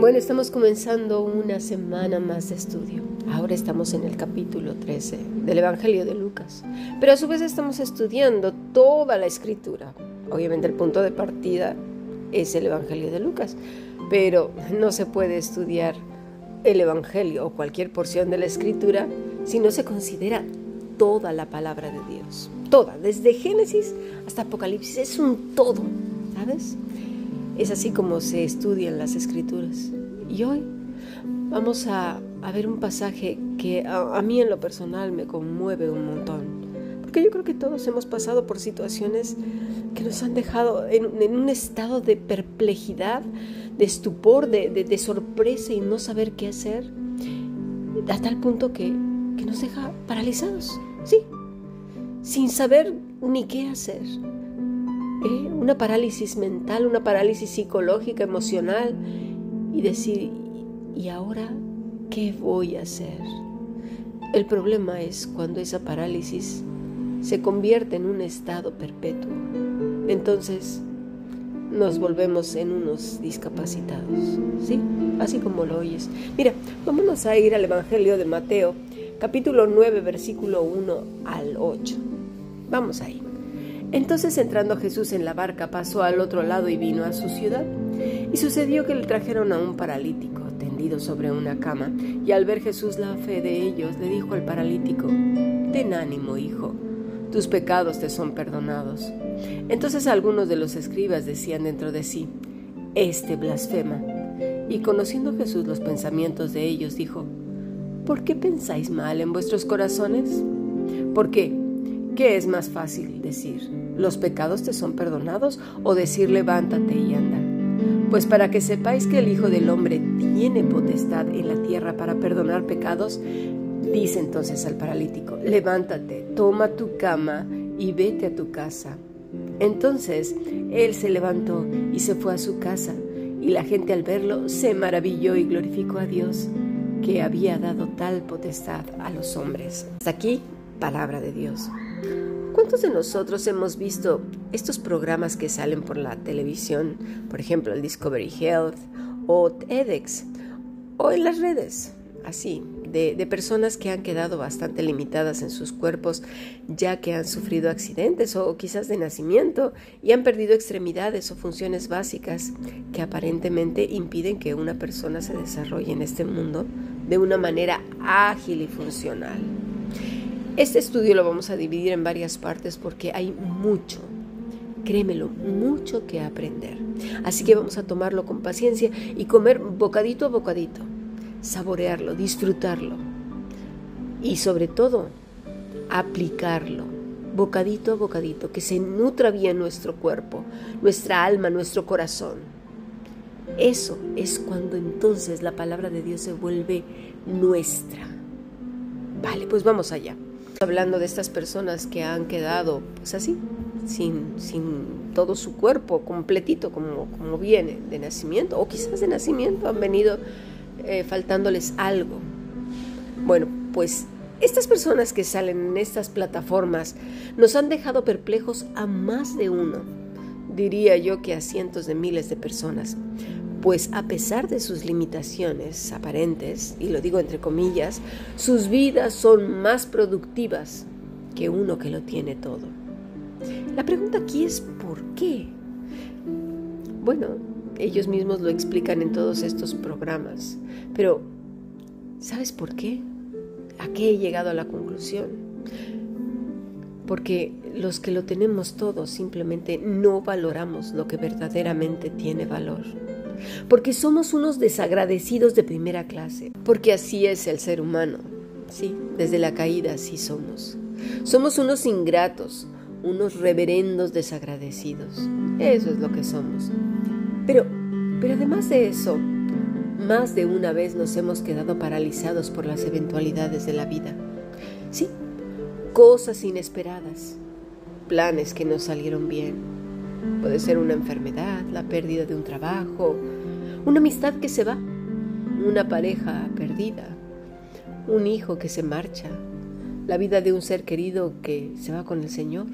Bueno, estamos comenzando una semana más de estudio. Ahora estamos en el capítulo 13 del Evangelio de Lucas, pero a su vez estamos estudiando toda la escritura. Obviamente el punto de partida es el Evangelio de Lucas, pero no se puede estudiar el Evangelio o cualquier porción de la escritura si no se considera toda la palabra de Dios. Toda, desde Génesis hasta Apocalipsis, es un todo, ¿sabes? Es así como se estudian las escrituras. Y hoy vamos a, ver un pasaje que a, mí en lo personal me conmueve un montón. Porque yo creo que todos hemos pasado por situaciones que nos han dejado en, un estado de perplejidad, de estupor, de, sorpresa y no saber qué hacer. A tal punto que, que nos deja paralizados, sí, sin saber ni qué hacer. ¿Eh? una parálisis mental, una parálisis psicológica, emocional, y decir, ¿y ahora qué voy a hacer? El problema es cuando esa parálisis se convierte en un estado perpetuo. Entonces nos volvemos en unos discapacitados, ¿sí? Así como lo oyes. Mira, vámonos a ir al Evangelio de Mateo, capítulo 9, versículo 1 al 8. Vamos ahí. Entonces entrando Jesús en la barca pasó al otro lado y vino a su ciudad. Y sucedió que le trajeron a un paralítico tendido sobre una cama, y al ver Jesús la fe de ellos, le dijo al paralítico, Ten ánimo, hijo, tus pecados te son perdonados. Entonces algunos de los escribas decían dentro de sí, Este blasfema. Y conociendo Jesús los pensamientos de ellos, dijo, ¿Por qué pensáis mal en vuestros corazones? ¿Por qué? ¿Qué es más fácil decir? ¿Los pecados te son perdonados? ¿O decir levántate y anda? Pues para que sepáis que el Hijo del Hombre tiene potestad en la tierra para perdonar pecados, dice entonces al paralítico, levántate, toma tu cama y vete a tu casa. Entonces él se levantó y se fue a su casa, y la gente al verlo se maravilló y glorificó a Dios, que había dado tal potestad a los hombres. Hasta aquí, palabra de Dios. ¿Cuántos de nosotros hemos visto estos programas que salen por la televisión, por ejemplo el Discovery Health o TEDx, o en las redes, así, de, personas que han quedado bastante limitadas en sus cuerpos ya que han sufrido accidentes o quizás de nacimiento y han perdido extremidades o funciones básicas que aparentemente impiden que una persona se desarrolle en este mundo de una manera ágil y funcional? Este estudio lo vamos a dividir en varias partes porque hay mucho, créemelo, mucho que aprender. Así que vamos a tomarlo con paciencia y comer bocadito a bocadito, saborearlo, disfrutarlo y sobre todo aplicarlo, bocadito a bocadito, que se nutra bien nuestro cuerpo, nuestra alma, nuestro corazón. Eso es cuando entonces la palabra de Dios se vuelve nuestra. Vale, pues vamos allá hablando de estas personas que han quedado pues así, sin, sin todo su cuerpo completito como, como viene de nacimiento, o quizás de nacimiento han venido eh, faltándoles algo. Bueno, pues estas personas que salen en estas plataformas nos han dejado perplejos a más de uno, diría yo que a cientos de miles de personas pues a pesar de sus limitaciones aparentes, y lo digo entre comillas, sus vidas son más productivas que uno que lo tiene todo. La pregunta aquí es ¿por qué? Bueno, ellos mismos lo explican en todos estos programas, pero ¿sabes por qué? ¿A qué he llegado a la conclusión? Porque los que lo tenemos todo simplemente no valoramos lo que verdaderamente tiene valor porque somos unos desagradecidos de primera clase, porque así es el ser humano, sí, desde la caída así somos. Somos unos ingratos, unos reverendos desagradecidos, eso es lo que somos. Pero, pero además de eso, más de una vez nos hemos quedado paralizados por las eventualidades de la vida. Sí, cosas inesperadas, planes que no salieron bien, Puede ser una enfermedad, la pérdida de un trabajo, una amistad que se va, una pareja perdida, un hijo que se marcha, la vida de un ser querido que se va con el Señor.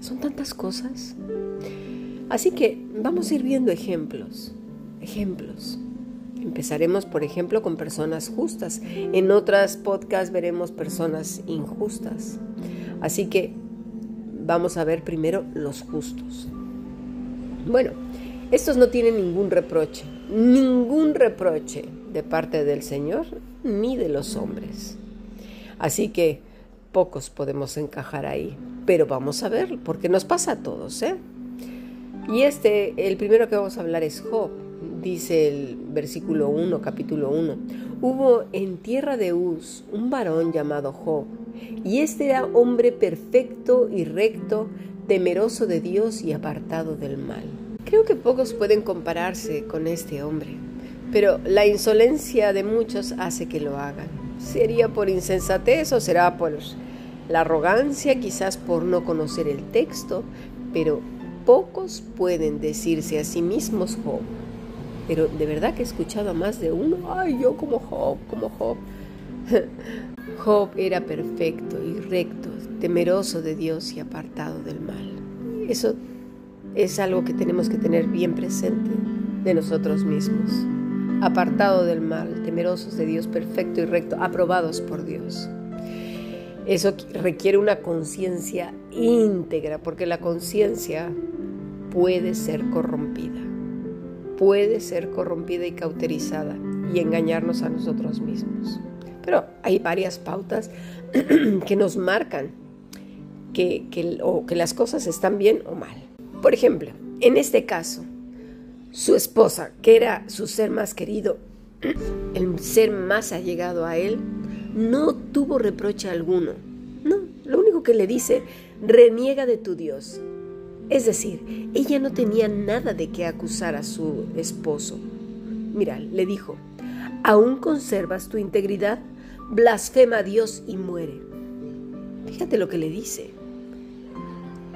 Son tantas cosas. Así que vamos a ir viendo ejemplos, ejemplos. Empezaremos, por ejemplo, con personas justas. En otras podcasts veremos personas injustas. Así que vamos a ver primero los justos. Bueno, estos no tienen ningún reproche, ningún reproche de parte del Señor ni de los hombres. Así que pocos podemos encajar ahí, pero vamos a ver, porque nos pasa a todos, ¿eh? Y este, el primero que vamos a hablar es Job dice el versículo 1, capítulo 1, hubo en tierra de Uz un varón llamado Job, y este era hombre perfecto y recto, temeroso de Dios y apartado del mal. Creo que pocos pueden compararse con este hombre, pero la insolencia de muchos hace que lo hagan. ¿Sería por insensatez o será por la arrogancia, quizás por no conocer el texto? Pero pocos pueden decirse a sí mismos Job pero de verdad que he escuchado a más de uno, ay, yo como Job, como Job. Job era perfecto y recto, temeroso de Dios y apartado del mal. Eso es algo que tenemos que tener bien presente de nosotros mismos. Apartado del mal, temerosos de Dios, perfecto y recto, aprobados por Dios. Eso requiere una conciencia íntegra, porque la conciencia puede ser corrompida puede ser corrompida y cauterizada y engañarnos a nosotros mismos. Pero hay varias pautas que nos marcan que, o que las cosas están bien o mal. Por ejemplo, en este caso, su esposa, que era su ser más querido, el ser más allegado a él, no tuvo reproche alguno. No, lo único que le dice, reniega de tu Dios es decir, ella no tenía nada de qué acusar a su esposo. Mira, le dijo, ¿aún conservas tu integridad? Blasfema a Dios y muere. Fíjate lo que le dice.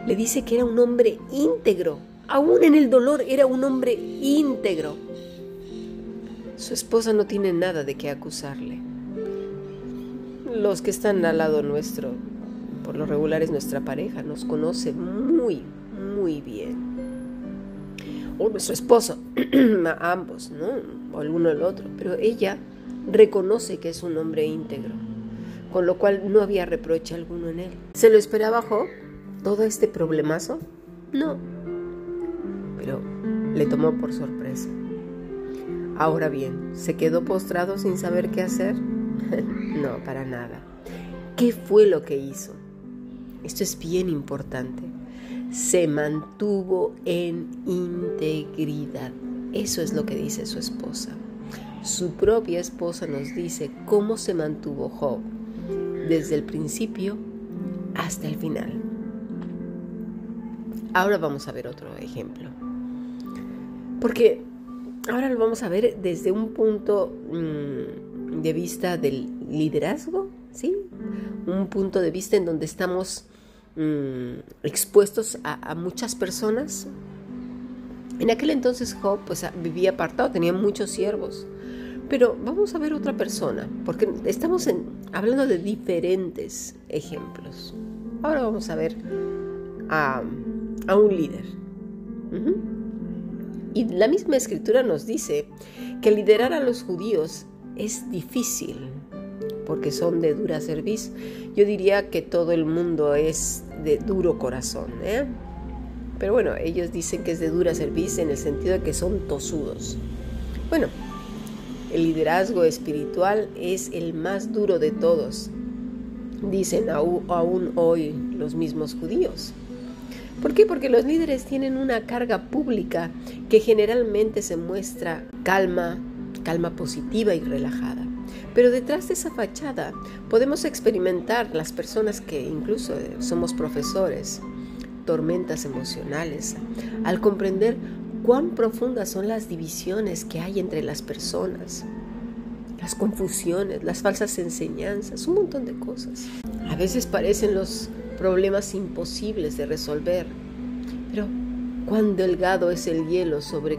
Le dice que era un hombre íntegro. Aún en el dolor era un hombre íntegro. Su esposa no tiene nada de qué acusarle. Los que están al lado nuestro, por lo regular es nuestra pareja, nos conoce muy, muy bien. O nuestro esposo, ambos, ¿no? O el uno el otro. Pero ella reconoce que es un hombre íntegro, con lo cual no había reproche alguno en él. ¿Se lo esperaba Job? ¿Todo este problemazo? No. Pero le tomó por sorpresa. Ahora bien, ¿se quedó postrado sin saber qué hacer? no, para nada. ¿Qué fue lo que hizo? Esto es bien importante se mantuvo en integridad. Eso es lo que dice su esposa. Su propia esposa nos dice cómo se mantuvo Job desde el principio hasta el final. Ahora vamos a ver otro ejemplo. Porque ahora lo vamos a ver desde un punto mm, de vista del liderazgo, ¿sí? Un punto de vista en donde estamos Mm, expuestos a, muchas personas. En aquel entonces Job pues, vivía apartado, tenía muchos siervos. Pero vamos a ver otra persona, porque estamos hablando de diferentes ejemplos. Ahora vamos a ver a, un líder. Y la misma escritura nos dice que liderar a los judíos es difícil porque son de dura cerviz. Yo diría que todo el mundo es de duro corazón, ¿eh? Pero bueno, ellos dicen que es de dura cerviz en el sentido de que son tosudos. Bueno, el liderazgo espiritual es el más duro de todos, dicen aún hoy los mismos judíos. ¿Por qué? Porque los líderes tienen una carga pública que generalmente se muestra calma, calma positiva y relajada. Pero detrás de esa fachada podemos experimentar las personas que incluso somos profesores, tormentas emocionales, al comprender cuán profundas son las divisiones que hay entre las personas, las confusiones, las falsas enseñanzas, un montón de cosas. A veces parecen los problemas imposibles de resolver, pero cuán delgado es el hielo sobre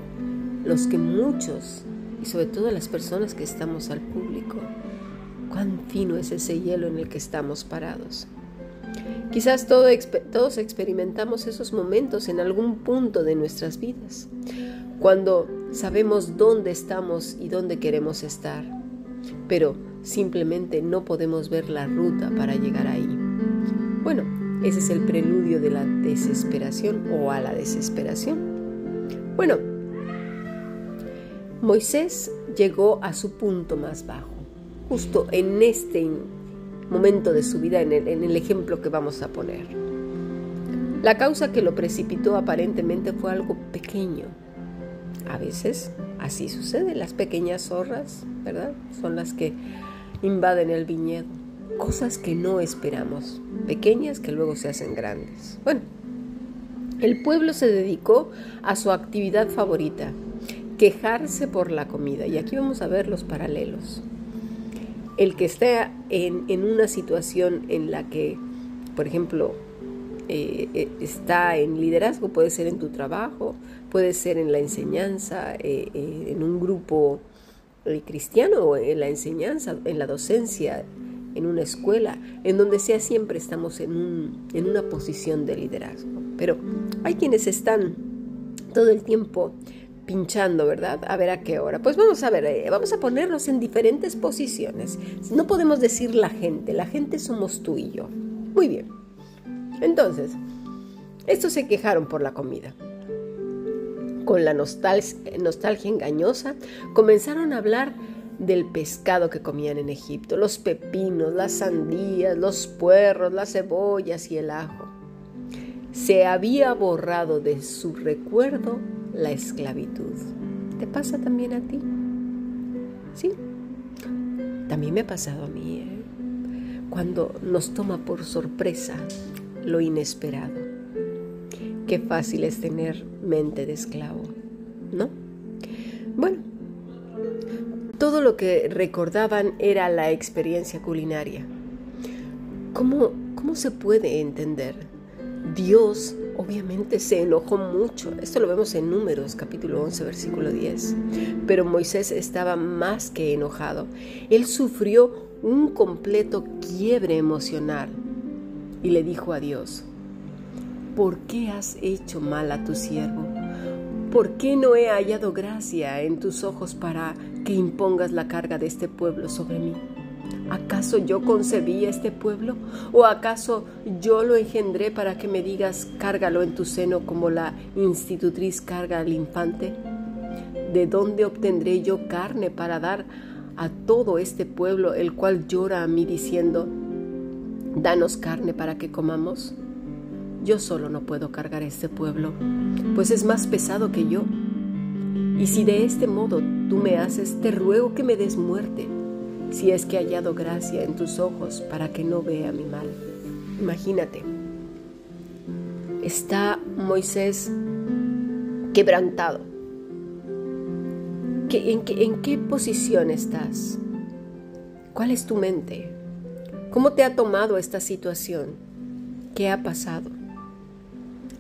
los que muchos y sobre todo las personas que estamos al público. Cuán fino es ese hielo en el que estamos parados. Quizás todos experimentamos esos momentos en algún punto de nuestras vidas, cuando sabemos dónde estamos y dónde queremos estar, pero simplemente no podemos ver la ruta para llegar ahí. Bueno, ese es el preludio de la desesperación o a la desesperación. Bueno, Moisés llegó a su punto más bajo, justo en este momento de su vida, en el, ejemplo que vamos a poner. La causa que lo precipitó aparentemente fue algo pequeño. A veces así sucede, las pequeñas zorras, ¿verdad? Son las que invaden el viñedo. Cosas que no esperamos, pequeñas que luego se hacen grandes. Bueno, el pueblo se dedicó a su actividad favorita, quejarse por la comida. Y aquí vamos a ver los paralelos. El que esté en, en una situación en la que, por ejemplo, eh, eh, está en liderazgo, puede ser en tu trabajo, puede ser en la enseñanza, eh, en un grupo cristiano en la enseñanza, en la docencia, en una escuela, en donde sea siempre estamos en, un, en una posición de liderazgo. Pero hay quienes están todo el tiempo pinchando, ¿verdad? A ver a qué hora. Pues vamos a ver, vamos a ponernos en diferentes posiciones. No podemos decir la gente, la gente somos tú y yo. Muy bien. Entonces, estos se quejaron por la comida. Con la nostalgia, engañosa, comenzaron a hablar del pescado que comían en Egipto, los pepinos, las sandías, los puerros, las cebollas y el ajo. Se había borrado de su recuerdo la esclavitud. ¿Te pasa también a ti? Sí, también me ha pasado a mí. ¿eh? Cuando nos toma por sorpresa lo inesperado. Qué fácil es tener mente de esclavo, ¿no? Bueno, todo lo que recordaban era la experiencia culinaria. ¿Cómo, cómo se puede entender? Dios obviamente se enojó mucho. Esto lo vemos en Números capítulo 11 versículo 10. Pero Moisés estaba más que enojado. Él sufrió un completo quiebre emocional y le dijo a Dios, ¿por qué has hecho mal a tu siervo? ¿Por qué no he hallado gracia en tus ojos para que impongas la carga de este pueblo sobre mí? ¿Acaso yo concebí este pueblo? ¿O acaso yo lo engendré para que me digas, cárgalo en tu seno como la institutriz carga al infante? ¿De dónde obtendré yo carne para dar a todo este pueblo el cual llora a mí diciendo, danos carne para que comamos. Yo solo no puedo cargar este pueblo, pues es más pesado que yo. Y si de este modo tú me haces, te ruego que me des muerte, si es que he hallado gracia en tus ojos para que no vea mi mal. Imagínate, está Moisés quebrantado. en, ¿En qué posición estás? ¿Cuál es tu mente? ¿Cómo te ha tomado esta situación? ¿Qué ha pasado?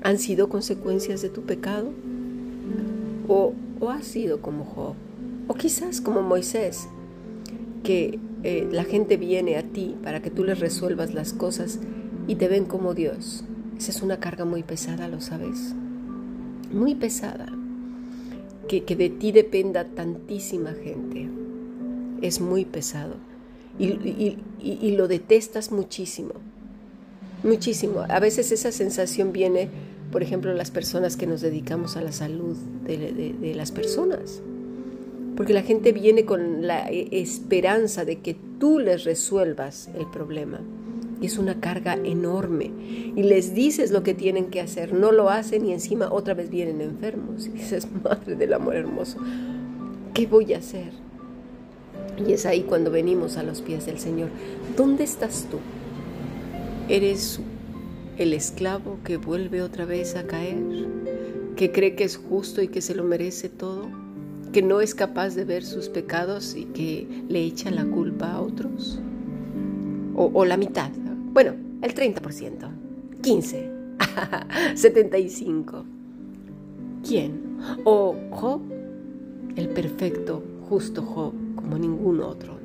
¿Han sido consecuencias de tu pecado? ¿O, o has sido como Job? ¿O quizás como Moisés, que eh, la gente viene a ti para que tú les resuelvas las cosas y te ven como Dios? Esa es una carga muy pesada, ¿lo sabes? Muy pesada. Que, que de ti dependa tantísima gente. Es muy pesado y, lo detestas muchísimo, muchísimo. A veces esa sensación viene, por ejemplo, las personas que nos dedicamos a la salud de, las personas. Porque la gente viene con la esperanza de que tú les resuelvas el problema. Y es una carga enorme. Y les dices lo que tienen que hacer. No lo hacen y encima otra vez vienen enfermos. Y dices, madre del amor hermoso, ¿qué voy a hacer? Y es ahí cuando venimos a los pies del Señor. ¿Dónde estás tú? ¿Eres el esclavo que vuelve otra vez a caer? ¿Que cree que es justo y que se lo merece todo? ¿Que no es capaz de ver sus pecados y que le echa la culpa a otros? ¿O, la mitad? Bueno, el 30%, 15, 75. ¿Quién? ¿O Job? El perfecto, justo Job como ningún otro.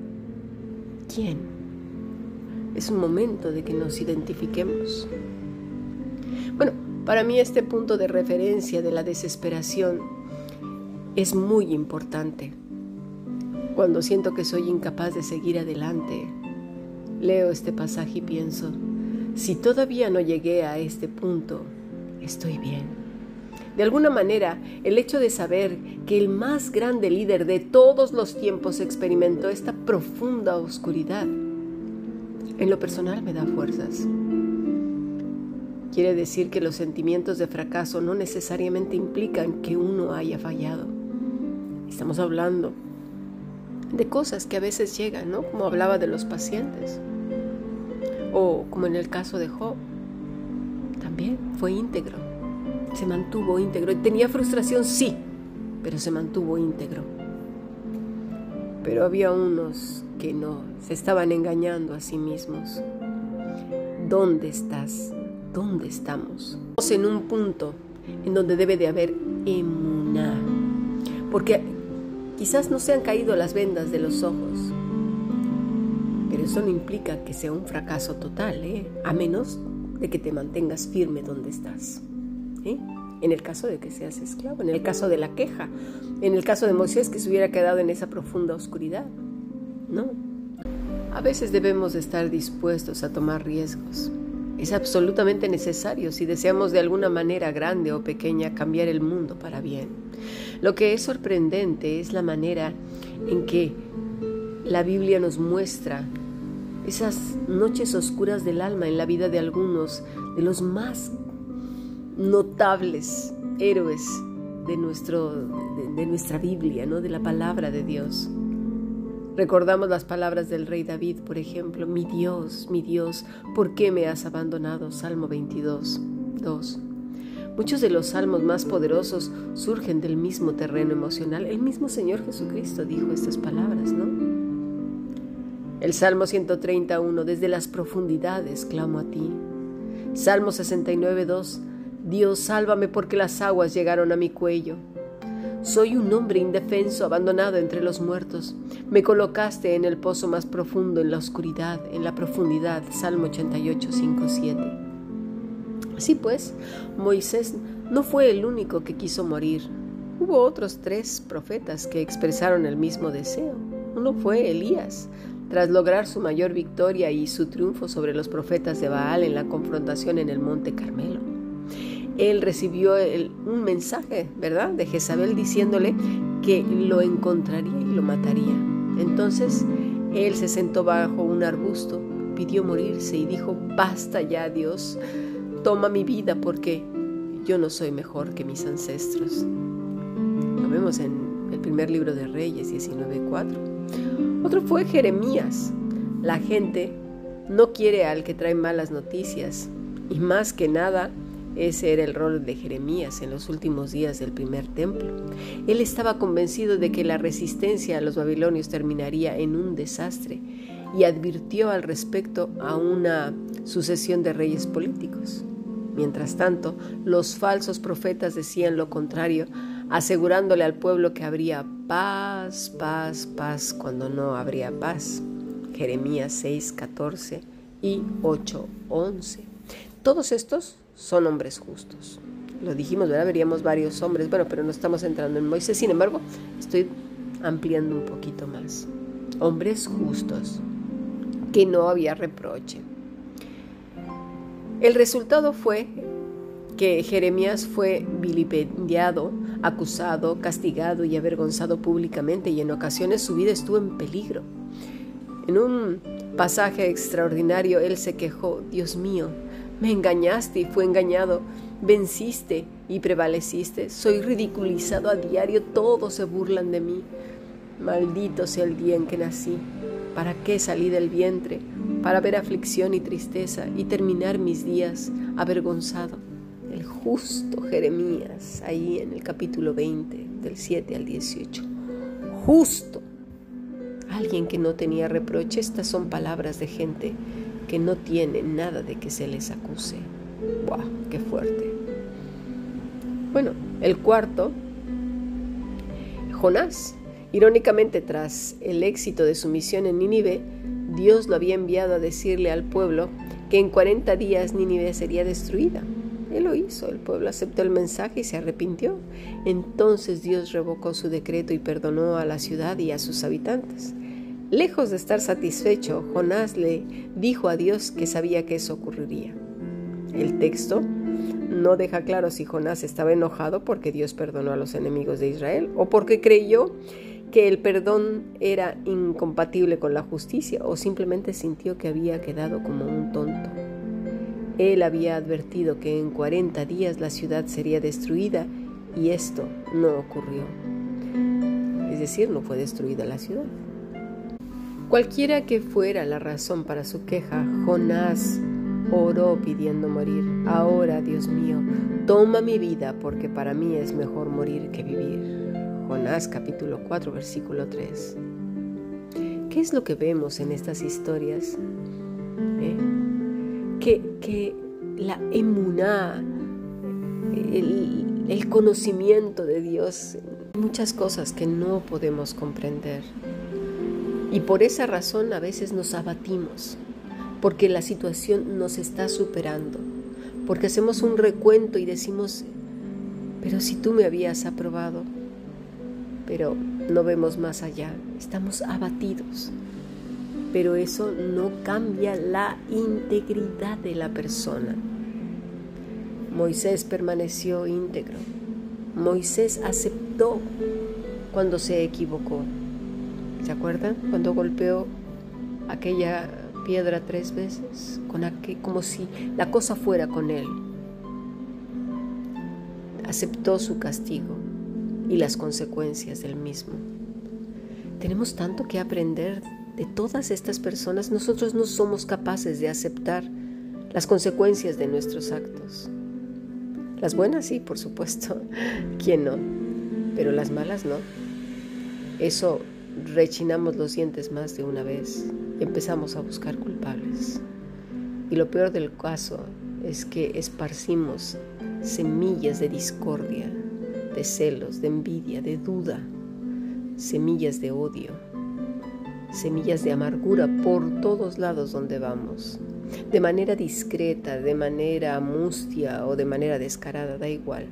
¿Quién? Es un momento de que nos identifiquemos. Bueno, para mí este punto de referencia de la desesperación es muy importante. Cuando siento que soy incapaz de seguir adelante, leo este pasaje y pienso, si todavía no llegué a este punto, estoy bien. De alguna manera, el hecho de saber que el más grande líder de todos los tiempos experimentó esta profunda oscuridad, en lo personal me da fuerzas. Quiere decir que los sentimientos de fracaso no necesariamente implican que uno haya fallado. Estamos hablando de cosas que a veces llegan, ¿no? Como hablaba de los pacientes. O como en el caso de Job. También fue íntegro. Se mantuvo íntegro. ¿Tenía frustración? Sí, pero se mantuvo íntegro. Pero había unos que no, se estaban engañando a sí mismos. ¿Dónde estás? ¿Dónde estamos? Estamos en un punto en donde debe de haber emuná. Porque Quizás no se han caído las vendas de los ojos, pero eso no implica que sea un fracaso total, ¿eh? a menos de que te mantengas firme donde estás. ¿eh? En el caso de que seas esclavo, en el caso de la queja, en el caso de Moisés que se hubiera quedado en esa profunda oscuridad. No. A veces debemos estar dispuestos a tomar riesgos. Es absolutamente necesario si deseamos de alguna manera grande o pequeña cambiar el mundo para bien. Lo que es sorprendente es la manera en que la Biblia nos muestra esas noches oscuras del alma en la vida de algunos de los más notables héroes de, nuestro, de, nuestra Biblia, ¿no? de la palabra de Dios. Recordamos las palabras del rey David, por ejemplo, mi Dios, mi Dios, ¿por qué me has abandonado? Salmo 22, 2. Muchos de los salmos más poderosos surgen del mismo terreno emocional. El mismo Señor Jesucristo dijo estas palabras, ¿no? El Salmo 131, desde las profundidades clamo a ti. Salmo 69, 2, Dios, sálvame porque las aguas llegaron a mi cuello. Soy un hombre indefenso, abandonado entre los muertos. Me colocaste en el pozo más profundo, en la oscuridad, en la profundidad. Salmo 88, 5, 7. Así pues, Moisés no fue el único que quiso morir. Hubo otros tres profetas que expresaron el mismo deseo. Uno fue Elías, tras lograr su mayor victoria y su triunfo sobre los profetas de Baal en la confrontación en el monte Carmelo. Él recibió un mensaje, ¿verdad?, de Jezabel diciéndole que lo encontraría y lo mataría. Entonces, él se sentó bajo un arbusto, pidió morirse y dijo, basta ya, Dios, toma mi vida porque yo no soy mejor que mis ancestros. Lo vemos en el primer libro de Reyes 19.4. Otro fue Jeremías. La gente no quiere al que trae malas noticias y más que nada ese era el rol de Jeremías en los últimos días del primer templo. Él estaba convencido de que la resistencia a los babilonios terminaría en un desastre y advirtió al respecto a una sucesión de reyes políticos. Mientras tanto, los falsos profetas decían lo contrario, asegurándole al pueblo que habría paz, paz, paz, cuando no habría paz. Jeremías 6, 14 y 8, 11. Todos estos son hombres justos. Lo dijimos, ¿verdad? Veríamos varios hombres, bueno, pero no estamos entrando en Moisés. Sin embargo, estoy ampliando un poquito más. Hombres justos, que no había reproche. El resultado fue que Jeremías fue vilipendiado, acusado, castigado y avergonzado públicamente y en ocasiones su vida estuvo en peligro. En un pasaje extraordinario él se quejó, Dios mío, me engañaste y fue engañado, venciste y prevaleciste, soy ridiculizado a diario, todos se burlan de mí. Maldito sea el día en que nací. ¿Para qué salí del vientre? Para ver aflicción y tristeza y terminar mis días avergonzado. El justo Jeremías, ahí en el capítulo 20, del 7 al 18. Justo. Alguien que no tenía reproche. Estas son palabras de gente que no tiene nada de que se les acuse. ¡Buah! ¡Qué fuerte! Bueno, el cuarto, Jonás. Irónicamente, tras el éxito de su misión en Nínive, Dios lo había enviado a decirle al pueblo que en 40 días Nínive sería destruida. Él lo hizo, el pueblo aceptó el mensaje y se arrepintió. Entonces Dios revocó su decreto y perdonó a la ciudad y a sus habitantes. Lejos de estar satisfecho, Jonás le dijo a Dios que sabía que eso ocurriría. El texto no deja claro si Jonás estaba enojado porque Dios perdonó a los enemigos de Israel o porque creyó que el perdón era incompatible con la justicia o simplemente sintió que había quedado como un tonto. Él había advertido que en 40 días la ciudad sería destruida y esto no ocurrió. Es decir, no fue destruida la ciudad. Cualquiera que fuera la razón para su queja, Jonás oró pidiendo morir. Ahora, Dios mío, toma mi vida porque para mí es mejor morir que vivir. Jonás capítulo 4 versículo 3. ¿Qué es lo que vemos en estas historias? ¿Eh? Que, la emuná, el, el conocimiento de Dios, muchas cosas que no podemos comprender. Y por esa razón a veces nos abatimos, porque la situación nos está superando, porque hacemos un recuento y decimos, pero si tú me habías aprobado, pero no vemos más allá, estamos abatidos. Pero eso no cambia la integridad de la persona. Moisés permaneció íntegro. Moisés aceptó cuando se equivocó. ¿Se acuerdan? Cuando golpeó aquella piedra tres veces, con como si la cosa fuera con él. Aceptó su castigo y las consecuencias del mismo. Tenemos tanto que aprender de todas estas personas. Nosotros no somos capaces de aceptar las consecuencias de nuestros actos. Las buenas sí, por supuesto. ¿Quién no? Pero las malas no. Eso rechinamos los dientes más de una vez y empezamos a buscar culpables. Y lo peor del caso es que esparcimos semillas de discordia, de celos, de envidia, de duda, semillas de odio, semillas de amargura por todos lados donde vamos, de manera discreta, de manera mustia o de manera descarada, da igual.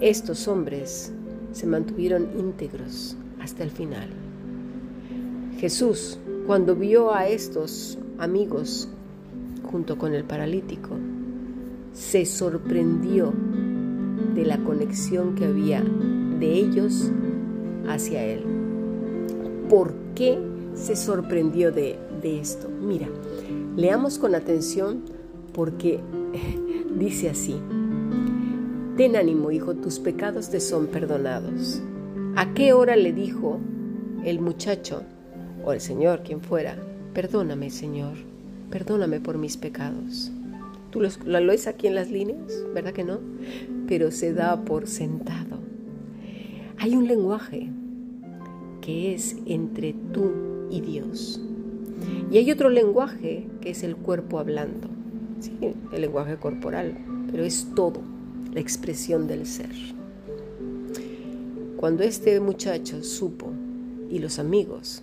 Estos hombres se mantuvieron íntegros hasta el final. Jesús, cuando vio a estos amigos junto con el paralítico, se sorprendió de la conexión que había de ellos hacia Él. ¿Por qué se sorprendió de, de esto? Mira, leamos con atención porque dice así, Ten ánimo, hijo, tus pecados te son perdonados. ¿A qué hora le dijo el muchacho o el Señor, quien fuera, perdóname, Señor, perdóname por mis pecados? Tú lo, lo lees aquí en las líneas, ¿verdad que no? Pero se da por sentado. Hay un lenguaje que es entre tú y Dios. Y hay otro lenguaje que es el cuerpo hablando, ¿sí? el lenguaje corporal, pero es todo, la expresión del ser. Cuando este muchacho supo y los amigos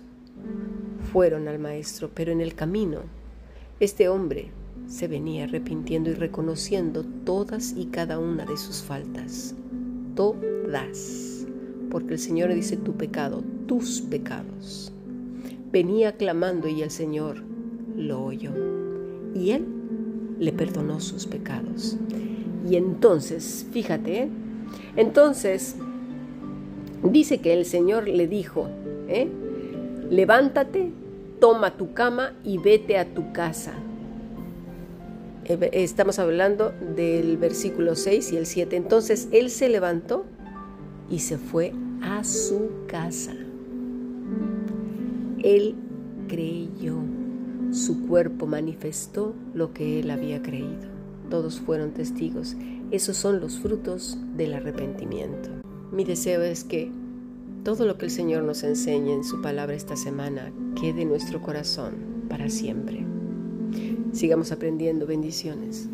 fueron al maestro, pero en el camino este hombre se venía arrepintiendo y reconociendo todas y cada una de sus faltas. Todas. Porque el Señor dice tu pecado, tus pecados. Venía clamando y el Señor lo oyó. Y él le perdonó sus pecados. Y entonces, fíjate, ¿eh? entonces Dice que el Señor le dijo, ¿eh? levántate, toma tu cama y vete a tu casa. Eh, estamos hablando del versículo 6 y el 7. Entonces él se levantó y se fue a su casa. Él creyó, su cuerpo manifestó lo que él había creído. Todos fueron testigos. Esos son los frutos del arrepentimiento. Mi deseo es que todo lo que el Señor nos enseñe en su palabra esta semana quede en nuestro corazón para siempre. Sigamos aprendiendo bendiciones.